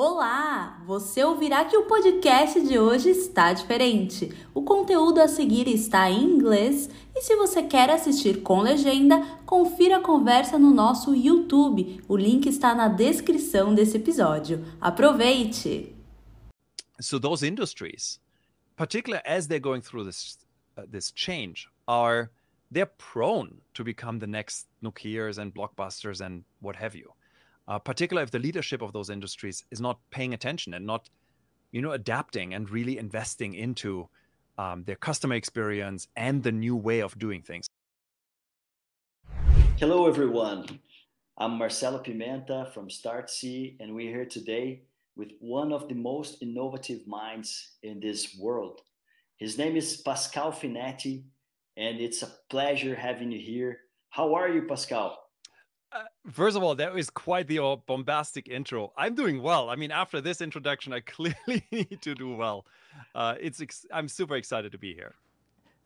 Olá! Você ouvirá que o podcast de hoje está diferente. O conteúdo a seguir está em inglês e se você quer assistir com legenda, confira a conversa no nosso YouTube. O link está na descrição desse episódio. Aproveite! So those industries, particularly as they're going through this uh, this change, are they're prone to become the next Nokias and blockbusters and what have you. Uh, particularly if the leadership of those industries is not paying attention and not, you know, adapting and really investing into um, their customer experience and the new way of doing things. Hello, everyone. I'm Marcelo Pimenta from StartSe, and we're here today with one of the most innovative minds in this world. His name is Pascal Finette, and it's a pleasure having you here. How are you, Pascal? Uh, first of all, that was quite the uh, bombastic intro. I'm doing well. I mean, after this introduction, I clearly need to do well. Uh, it's ex- I'm super excited to be here.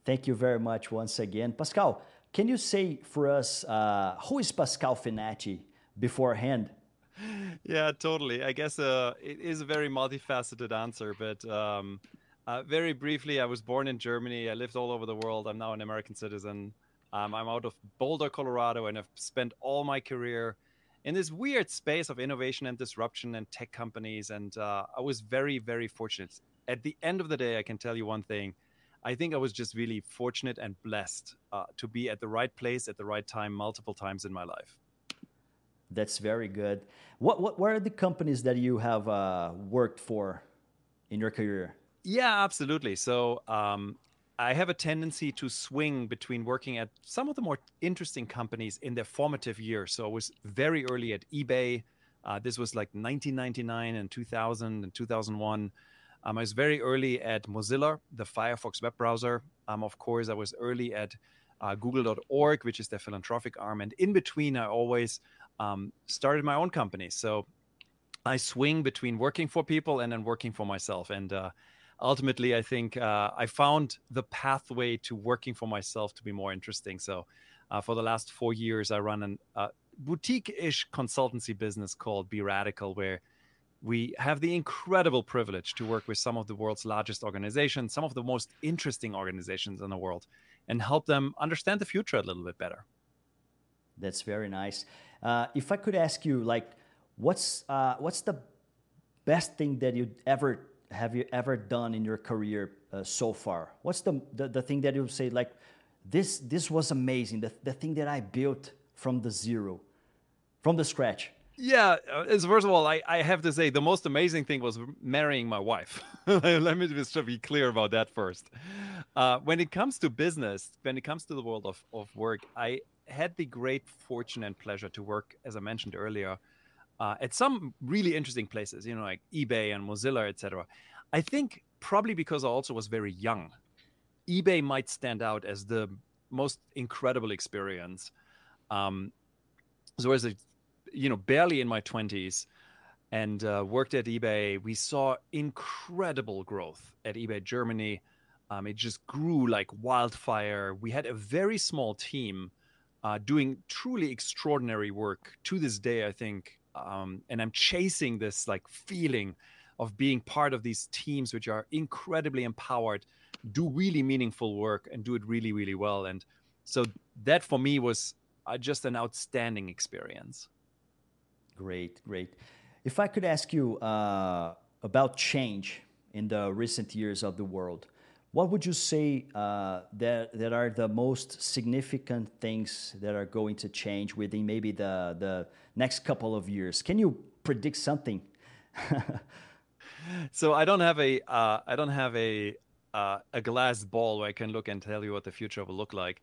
Thank you very much once again, Pascal. Can you say for us uh, who is Pascal Finette beforehand? Yeah, totally. I guess uh, it is a very multifaceted answer, but um, very briefly, I was born in Germany. I lived all over the world. I'm now an American citizen. Um, I'm out of Boulder, Colorado, and I've spent all my career in this weird space of innovation and disruption and tech companies. And uh, I was very, very fortunate. At the end of the day, I can tell you one thing. I think I was just really fortunate and blessed uh, to be at the right place at the right time multiple times in my life. That's very good. What, what, what are the companies that you have uh, worked for in your career? Yeah, absolutely. So um, I have a tendency to swing between working at some of the more interesting companies in their formative years. So I was very early at eBay. Uh, this was like 1999 and 2000 and 2001. Um, I was very early at Mozilla, the Firefox web browser. Um, of course, I was early at uh, Google.org, which is their philanthropic arm. And in between, I always um, started my own company. So I swing between working for people and then working for myself. And uh, ultimately, I think uh, I found the pathway to working for myself to be more interesting. So, uh, for the last four years, I run a uh, boutique-ish consultancy business called Be Radical, where we have the incredible privilege to work with some of the world's largest organizations, some of the most interesting organizations in the world, and help them understand the future a little bit better. That's very nice. Uh, if I could ask you, like, what's uh, what's the best thing that you ever have you ever done in your career uh, so far? What's the, the, the thing that you say like, this this was amazing. The the thing that I built from the zero, from the scratch. Yeah, uh, as first of all, I, I have to say the most amazing thing was marrying my wife. Let me just be clear about that first. Uh, when it comes to business, when it comes to the world of, of work, I had the great fortune and pleasure to work, as I mentioned earlier, uh, at some really interesting places, you know, like eBay and Mozilla, etc. I think probably because I also was very young, eBay might stand out as the most incredible experience. Um, so as a, you know, barely in my twenties, and uh, worked at eBay, we saw incredible growth at eBay Germany. Um, it just grew like wildfire. We had a very small team uh, doing truly extraordinary work. To this day, I think um, and I'm chasing this like feeling of being part of these teams which are incredibly empowered, do really meaningful work, and do it really, really well. And so that for me was uh, just an outstanding experience. Great, great. If I could ask you uh, about change in the recent years of the world, what would you say uh, that that are the most significant things that are going to change within maybe the the next couple of years? Can you predict something? so I don't have a uh, I don't have a uh, a glass ball where I can look and tell you what the future will look like.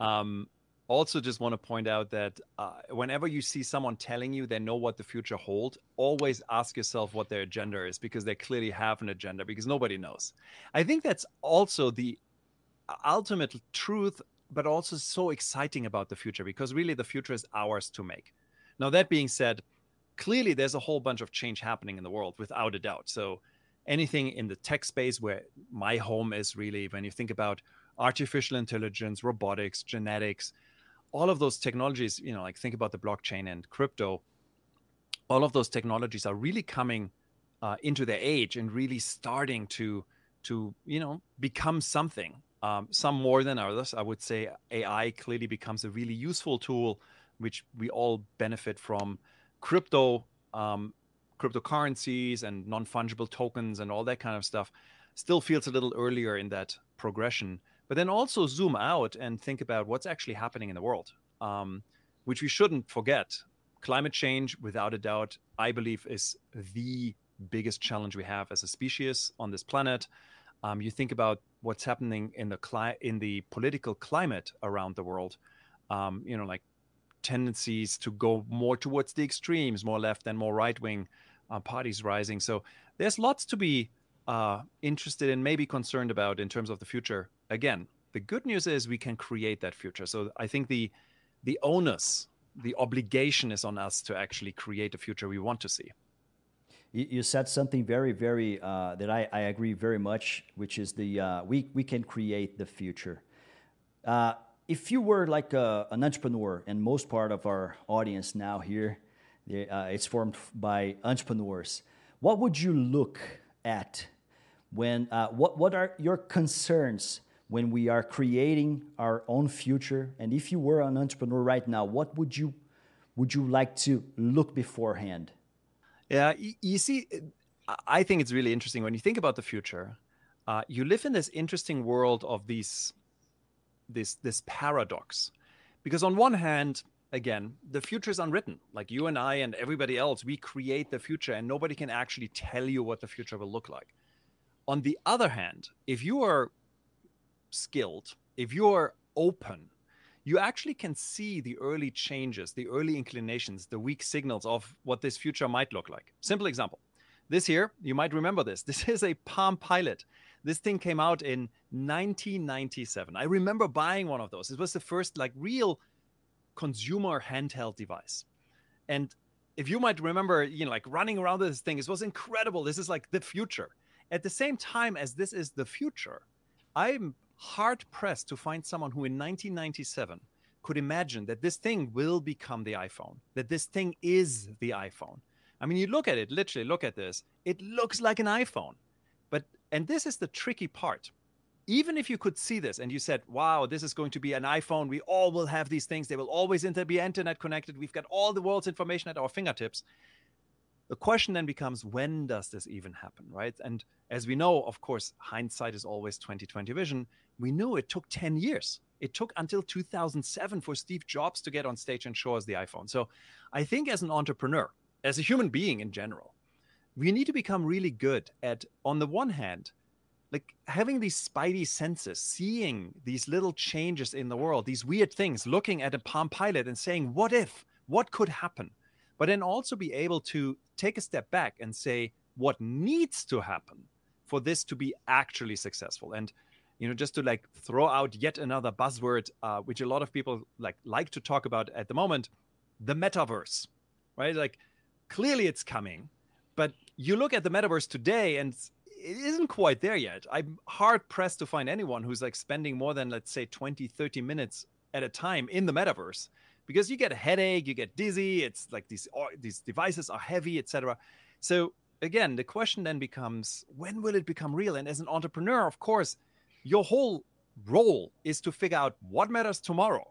Um, also just want to point out that uh, whenever you see someone telling you they know what the future holds always ask yourself what their agenda is because they clearly have an agenda because nobody knows. I think that's also the uh, ultimate truth but also so exciting about the future because really the future is ours to make. Now that being said clearly there's a whole bunch of change happening in the world without a doubt. So anything in the tech space where my home is really when you think about artificial intelligence robotics genetics all of those technologies, you know, like think about the blockchain and crypto, all of those technologies are really coming uh, into their age and really starting to to you know become something. Um, some more than others. I would say AI clearly becomes a really useful tool, which we all benefit from. Crypto, um, cryptocurrencies, and non fungible tokens, and all that kind of stuff, still feels a little earlier in that progression. But then also zoom out and think about what's actually happening in the world, um, which we shouldn't forget. Climate change, without a doubt, I believe, is the biggest challenge we have as a species on this planet. Um, you think about what's happening in the cli- in the political climate around the world. Um, you know, like tendencies to go more towards the extremes, more left and more right wing uh, parties rising. So there's lots to be uh, interested in, maybe concerned about in terms of the future. Again, the good news is we can create that future. So I think the the onus, the obligation is on us to actually create the future we want to see you, said something very, very uh, that I, I agree very much, which is the uh, we we can create the future. Uh, if you were like a, an entrepreneur, and most part of our audience now here, uh, it's formed by entrepreneurs. What would you look at when? Uh, what what are your concerns when we are creating our own future? And if you were an entrepreneur right now, what would you would you like to look beforehand? Yeah, you see, I think it's really interesting when you think about the future. Uh, you live in this interesting world of these, this this paradox, because on one hand, again, the future is unwritten. Like you and I and everybody else, we create the future, and nobody can actually tell you what the future will look like. On the other hand, if you are skilled, if you are open you actually can see the early changes, the early inclinations, the weak signals of what this future might look like. Simple example. This here, you might remember this. This is a Palm Pilot. This thing came out in 1997. I remember buying one of those. It was the first like real consumer handheld device. And if you might remember, you know, like running around this thing, it was incredible. This is like the future. At the same time as this is the future, I'm hard pressed to find someone who in 1997 could imagine that this thing will become the iPhone, that this thing is the iPhone. I mean, you look at it, literally look at this, it looks like an iPhone. But, and this is the tricky part. Even if you could see this and you said, wow, this is going to be an iPhone, we all will have these things, they will always inter- be internet connected, we've got all the world's information at our fingertips. The question then becomes when does this even happen, right? And as we know, of course, hindsight is always 2020 vision we knew it took 10 years. It took until 2007 for Steve Jobs to get on stage and show us the iPhone. So I think as an entrepreneur, as a human being in general, we need to become really good at, on the one hand, like having these spidey senses, seeing these little changes in the world, these weird things, looking at a Palm Pilot and saying, what if? What could happen? But then also be able to take a step back and say, what needs to happen for this to be actually successful? And you know just to like throw out yet another buzzword uh, which a lot of people like like to talk about at the moment the metaverse right like clearly it's coming but you look at the metaverse today and it isn't quite there yet i'm hard pressed to find anyone who's like spending more than let's say 20 30 minutes at a time in the metaverse because you get a headache you get dizzy it's like these these devices are heavy etc so again the question then becomes when will it become real? And as an entrepreneur of course your whole role is to figure out what matters tomorrow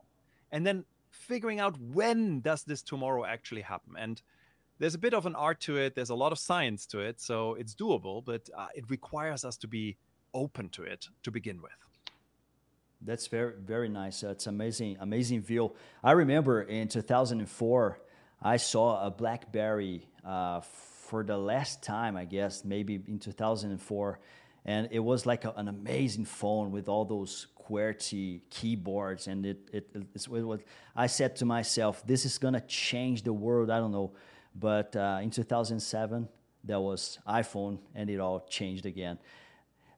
and then figuring out when does this tomorrow actually happen. And there's a bit of an art to it there's a lot of science to it so it's doable but uh, it requires us to be open to it to begin with that's very very nice. It's amazing amazing view. I remember in 2004 i saw a blackberry uh, for the last time i guess maybe in 2004 and it was like a, an amazing phone with all those QWERTY keyboards. And it, it, it, was i said to myself this is to change the world. I don't know. But uh, in 2007 there was iphone and it all changed again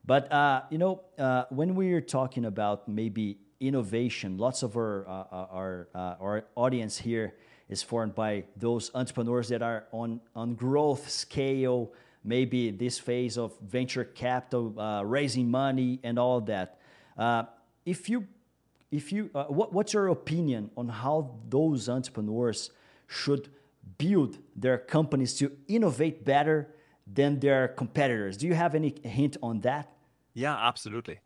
but uh, you know uh, when we're talking about maybe innovation lots of our, uh, uh, our, uh, our audience here is formed by those entrepreneurs that are on, on growth scale maybe this phase of venture capital, raising money, and all that. If you, if you, what, what's your opinion on how those entrepreneurs should build their companies to innovate better than their competitors. Do you have any hint on that? Yeah, absolutely.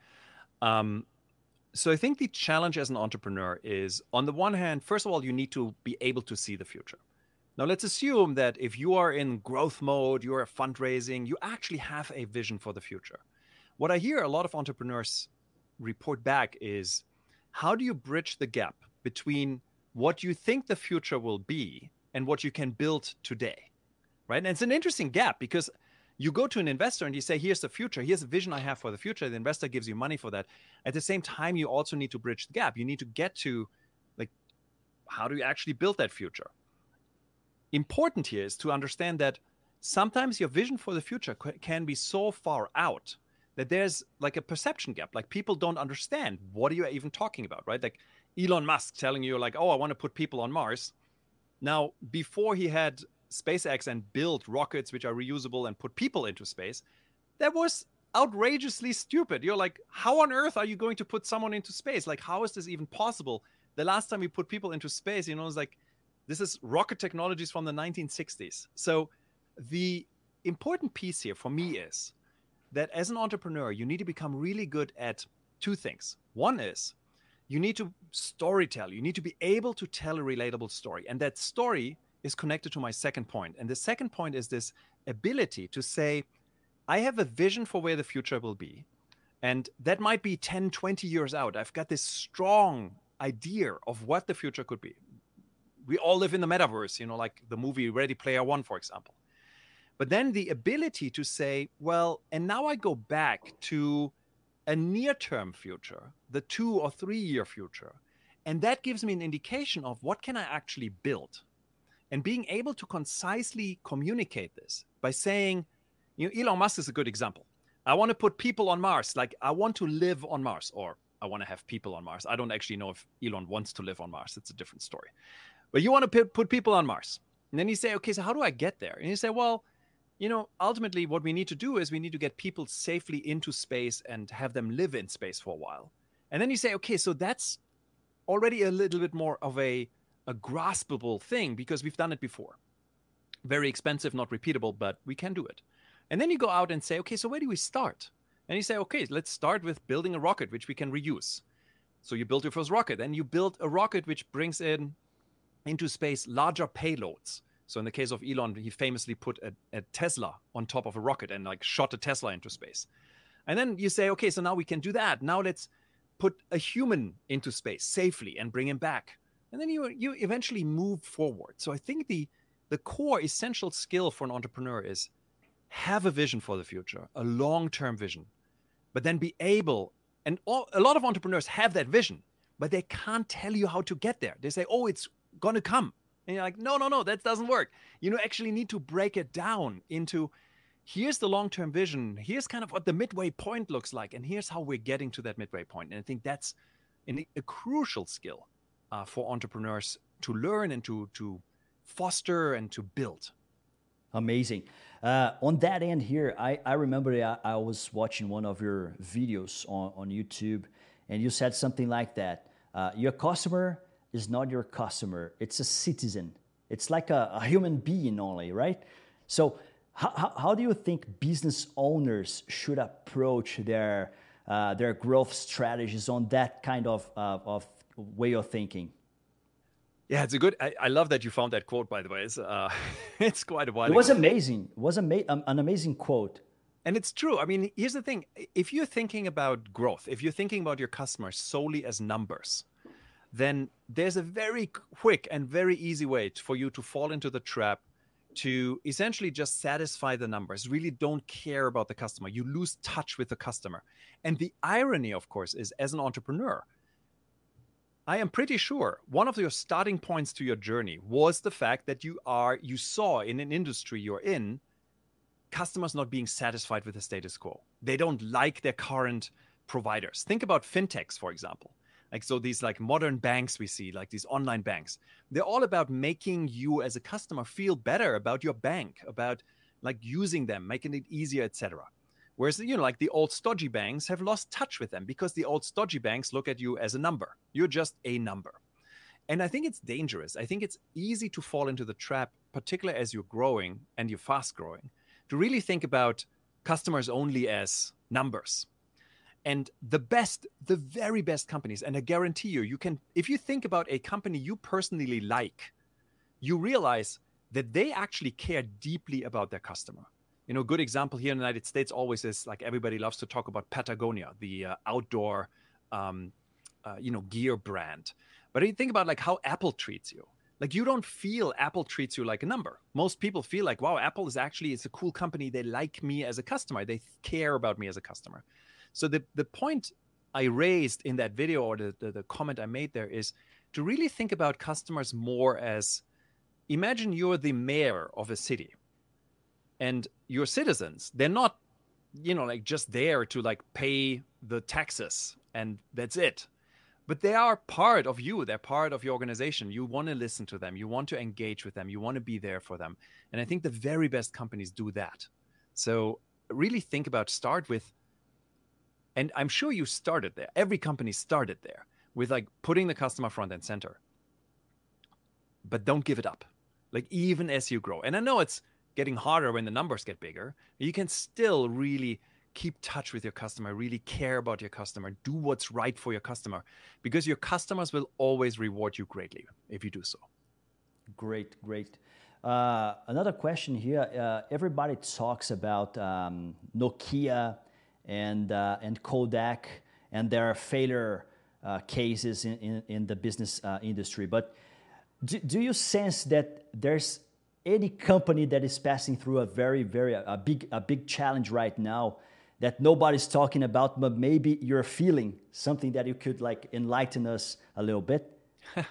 Um, so I think the challenge as an entrepreneur is on the one hand, first of all, you need to be able to see the future. Now, let's assume that if you are in growth mode, you're fundraising, you actually have a vision for the future. What I hear a lot of entrepreneurs report back is how do you bridge the gap between what you think the future will be and what you can build today? Right. And it's an interesting gap because you go to an investor and you say, here's the future, here's a vision I have for the future. The investor gives you money for that. At the same time, you also need to bridge the gap. You need to get to like, how do you actually build that future? Important here is to understand that sometimes your vision for the future can be so far out that there's like a perception gap. Like people don't understand what are you even talking about, right? Like Elon Musk telling you like, oh, I want to put people on Mars. Now, before he had SpaceX and build rockets which are reusable and put people into space, that was outrageously stupid. You're like, how on earth are you going to put someone into space? Like, how is this even possible? The last time we put people into space, you know, it's like this is rocket technologies from the 1960s. So the important piece here for me is that as an entrepreneur, you need to become really good at two things. One is you need to storytell. You need to be able to tell a relatable story. And that story is connected to my second point. And the second point is this ability to say, I have a vision for where the future will be. And that might be 10, 20 years out. I've got this strong idea of what the future could be. We all live in the metaverse, you know, like the movie Ready Player One, for example. But then the ability to say, well, and now I go back to a near term future, the two or three year future. And that gives me an indication of what can I actually build and being able to concisely communicate this by saying, you know, Elon Musk is a good example. I want to put people on Mars. Like, I want to live on Mars, or I want to have people on Mars. I don't actually know if Elon wants to live on Mars. It's a different story. But you want to put people on Mars. And then you say, okay, so how do I get there? And you say, well, you know, ultimately, what we need to do is we need to get people safely into space and have them live in space for a while. And then you say, okay, so that's already a little bit more of a a graspable thing because we've done it before. Very expensive, not repeatable, but we can do it. And then you go out and say, okay, so where do we start? And you say, okay, let's start with building a rocket which we can reuse. So you build your first rocket, and you build a rocket which brings in into space larger payloads. So in the case of Elon, he famously put a, a Tesla on top of a rocket and like shot a Tesla into space. And then you say, okay, so now we can do that. Now let's put a human into space safely and bring him back and then you you eventually move forward. So I think the the core essential skill for an entrepreneur is have a vision for the future, a long-term vision, but then be able and all, a lot of entrepreneurs have that vision, but they can't tell you how to get there. They say, "Oh, it's going to come." And you're like, "No, no, no, that doesn't work." You know, actually need to break it down into here's the long-term vision, here's kind of what the midway point looks like, and here's how we're getting to that midway point. And I think that's an, a crucial skill uh, for entrepreneurs to learn and to to foster and to build. Amazing. Uh, on that end here, I, I remember I, I, was watching one of your videos on, on YouTube, and you said something like that. Uh, your customer is not your customer, it's a citizen. It's like a, a human being only, right? So, how, how do you think business owners should approach their, uh, their growth strategies on that kind of, uh, of way of thinking. Yeah, it's a good. I, I, love that you found that quote. By the way, it's uh, it's quite a while. It was amazing. It was ama- um, an amazing quote. And it's true. I mean, here's the thing: if you're thinking about growth, if you're thinking about your customers solely as numbers, then there's a very quick and very easy way for you to fall into the trap to essentially just satisfy the numbers. Really, don't care about the customer. You lose touch with the customer. And the irony, of course, is as an entrepreneur I am pretty sure one of your starting points to your journey was the fact that you are you saw in an industry you're in customers not being satisfied with the status quo. They don't like their current providers. Think about fintechs for example. Like so these like modern banks we see like these online banks. They're all about making you as a customer feel better about your bank, about like using them, making it easier, etc. Whereas, you know, like the old stodgy banks have lost touch with them because the old stodgy banks look at you as a number. You're just a number. And I think it's dangerous. I think it's easy to fall into the trap, particularly as you're growing and you're fast growing, to really think about customers only as numbers. And the best, the very best companies, and I guarantee you, you can, if you think about a company you personally like, you realize that they actually care deeply about their customer. You know, good example here in the United States always is like everybody loves to talk about Patagonia, the uh, outdoor, um, uh, you know, gear brand. But you think about like how Apple treats you. Like you don't feel Apple treats you like a number. Most people feel like, wow, Apple is actually it's a cool company. They like me as a customer. They care about me as a customer. So the the point I raised in that video or the, the, the comment I made there is to really think about customers more as imagine you're the mayor of a city and your citizens they're not you know like just there to like pay the taxes and that's it. But they are part of you. They're part of your organization. You want to listen to them. You want to engage with them. You want to be there for them. And i think the very best companies do that. So really think about start with and i'm sure you started there. Every company started there with like putting the customer front and center. But don't give it up. Like even as you grow and i know it's getting harder when the numbers get bigger you can still really keep touch with your customer really care about your customer do what's right for your customer because your customers will always reward you greatly if you do so. Great great. Uh, another question here uh, everybody talks about um, nokia and uh, and kodak and their failure uh, cases in, in, in, the business uh, industry but do, do you sense that there's any company that is passing through a very very a big a big challenge right now that nobody's talking about but maybe you're feeling something that you could like enlighten us a little bit.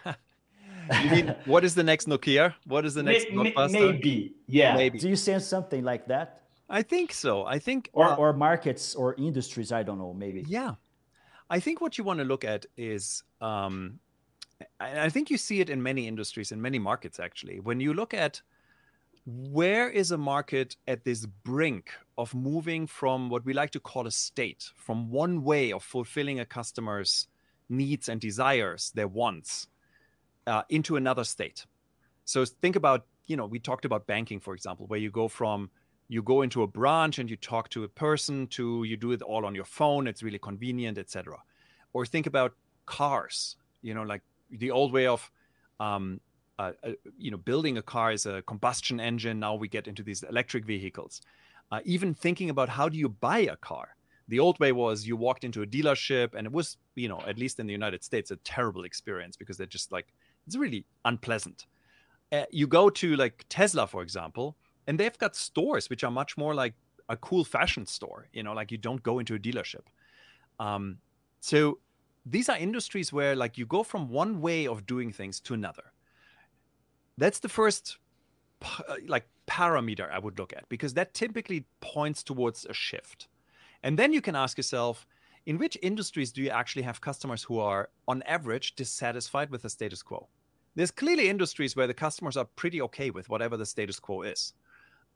You mean what is the next nokia? What is the next blockbuster? maybe yeah. Maybe. Do you sense something like that? I think so. I think or, uh, or markets or industries i don't know maybe. Yeah. I think what you want to look at is um, I think you see it in many industries, in many markets, actually. When you look at where is a market at this brink of moving from what we like to call a state, from one way of fulfilling a customer's needs and desires, their wants, uh, into another state? So think about, you know, we talked about banking, for example, where you go from you go into a branch and you talk to a person to you do it all on your phone it's really convenient etc or think about cars you know like the old way of um, uh, uh, you know building a car is a combustion engine. Now we get into these electric vehicles. Uh, even thinking about how do you buy a car? The old way was you walked into a dealership and it was you know at least in the united states a terrible experience because they're just like it's really unpleasant. Uh, you go to like tesla for example and they've got stores which are much more like a cool fashion store you know like you don't go into a dealership. Um, so these are industries where like you go from one way of doing things to another that's the first uh, like parameter i would look at because that typically points towards a shift. And then you can ask yourself in which industries do you actually have customers who are on average dissatisfied with the status quo? There's clearly industries where the customers are pretty okay with whatever the status quo is.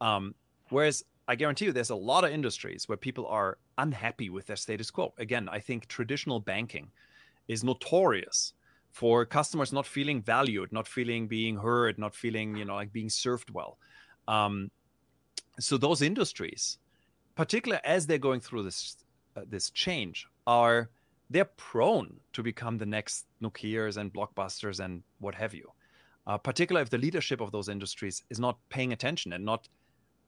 Um, whereas I guarantee you there's a lot of industries where people are unhappy with their status quo. Again, I think traditional banking is notorious for customers not feeling valued, not feeling being heard, not feeling, you know, like being served well. Um, so those industries, particularly as they're going through this uh, this change, are they're prone to become the next Nokia's and blockbusters and what have you. Uh, particularly if the leadership of those industries is not paying attention and not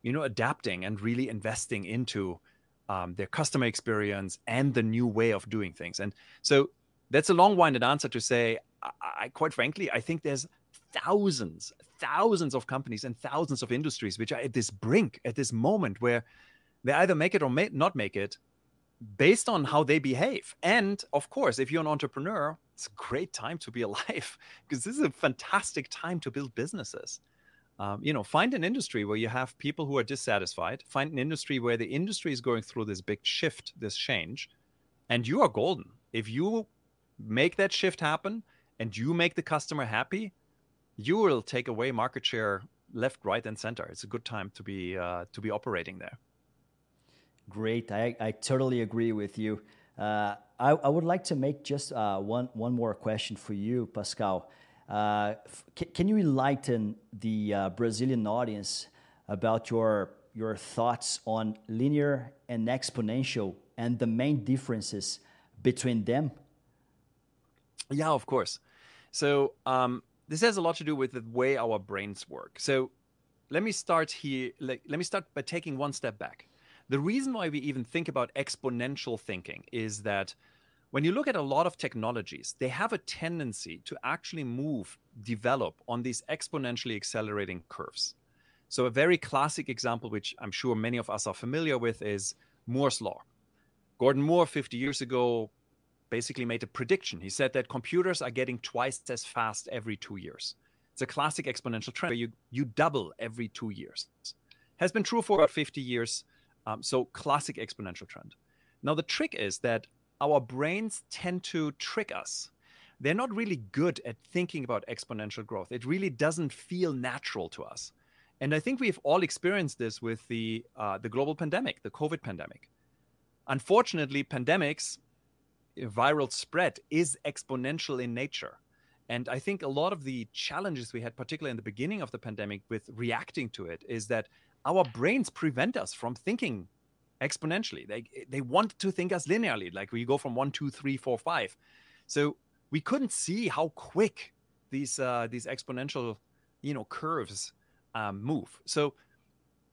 you know, adapting and really investing into um, their customer experience and the new way of doing things. And so that's a long-winded answer to say, I, I quite frankly, I think there's thousands, thousands of companies and thousands of industries which are at this brink, at this moment where they either make it or may not make it based on how they behave. And of course, if you're an entrepreneur, it's a great time to be alive because this is a fantastic time to build businesses. Um, you know find an industry where you have people who are dissatisfied. Find an industry where the industry is going through this big shift this change and you are golden. If you make that shift happen and you make the customer happy you will take away market share left right and center. It's a good time to be uh, to be operating there. Great. I, I totally agree with you. Uh, I, I, would like to make just uh, one one more question for you pascal. Uh, can you enlighten the uh, Brazilian audience about your your thoughts on linear and exponential and the main differences between them? Yeah, of course. So um, this has a lot to do with the way our brains work. So let me start here. Let me start by taking one step back. The reason why we even think about exponential thinking is that when you look at a lot of technologies, they have a tendency to actually move, develop on these exponentially accelerating curves. So, a very classic example, which I'm sure many of us are familiar with, is Moore's Law. Gordon Moore, 50 years ago, basically made a prediction. He said that computers are getting twice as fast every two years. It's a classic exponential trend where you, you double every two years. Has been true for about 50 years. Um, so, classic exponential trend. Now, the trick is that our brains tend to trick us. They're not really good at thinking about exponential growth. It really doesn't feel natural to us. And I think we've all experienced this with the, uh, the global pandemic, the COVID pandemic. Unfortunately, pandemics, viral spread is exponential in nature. And I think a lot of the challenges we had, particularly in the beginning of the pandemic, with reacting to it, is that our brains prevent us from thinking exponentially. They they want to think us linearly, like we go from one, two, three, four, five. So we couldn't see how quick these uh, these exponential, you know, curves um, move. So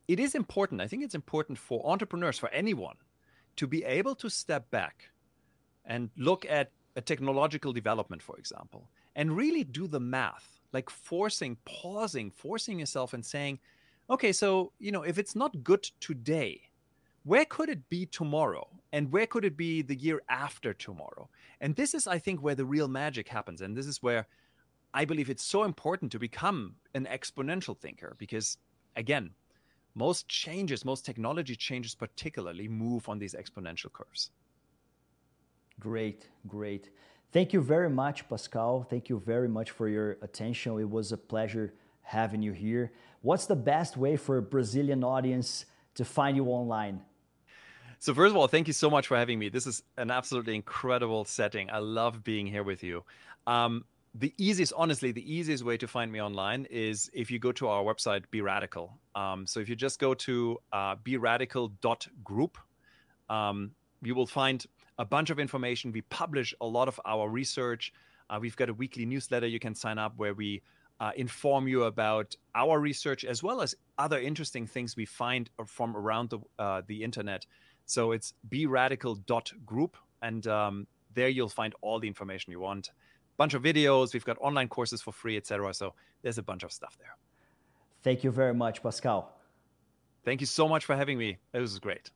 it is important. I think it's important for entrepreneurs, for anyone, to be able to step back and look at a technological development, for example, and really do the math, like forcing, pausing, forcing yourself and saying, okay, so you know, if it's not good today, where could it be tomorrow? And where could it be the year after tomorrow? And this is i think where the real magic happens and this is where i believe it's so important to become an exponential thinker because again most changes most technology changes particularly move on these exponential curves great great thank you very much pascal thank you very much for your attention it was a pleasure having you here what's the best way for a brazilian audience to find you online so first of all, thank you so much for having me. This is an absolutely incredible setting. I love being here with you. Um, the easiest, honestly, the easiest way to find me online is if you go to our website, Be Radical. Um, so if you just go to uh, beradical.group, um, you will find a bunch of information. We publish a lot of our research. Uh, we've got a weekly newsletter you can sign up where we uh, inform you about our research as well as other interesting things we find from around the, uh, the internet. So it's beradical.group, and um, there you'll find all the information you want. Bunch of videos. We've got online courses for free, etc. So there's a bunch of stuff there. Thank you very much, Pascal. Thank you so much for having me. It was great.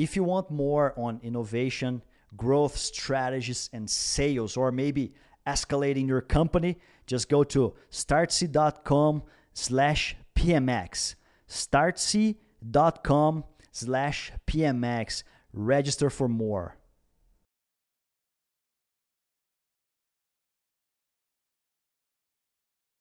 If you want more on innovation, growth strategies, and sales, or maybe escalating your company, just go to startse.com slash pmx. startse.com slash PMX. Register for more.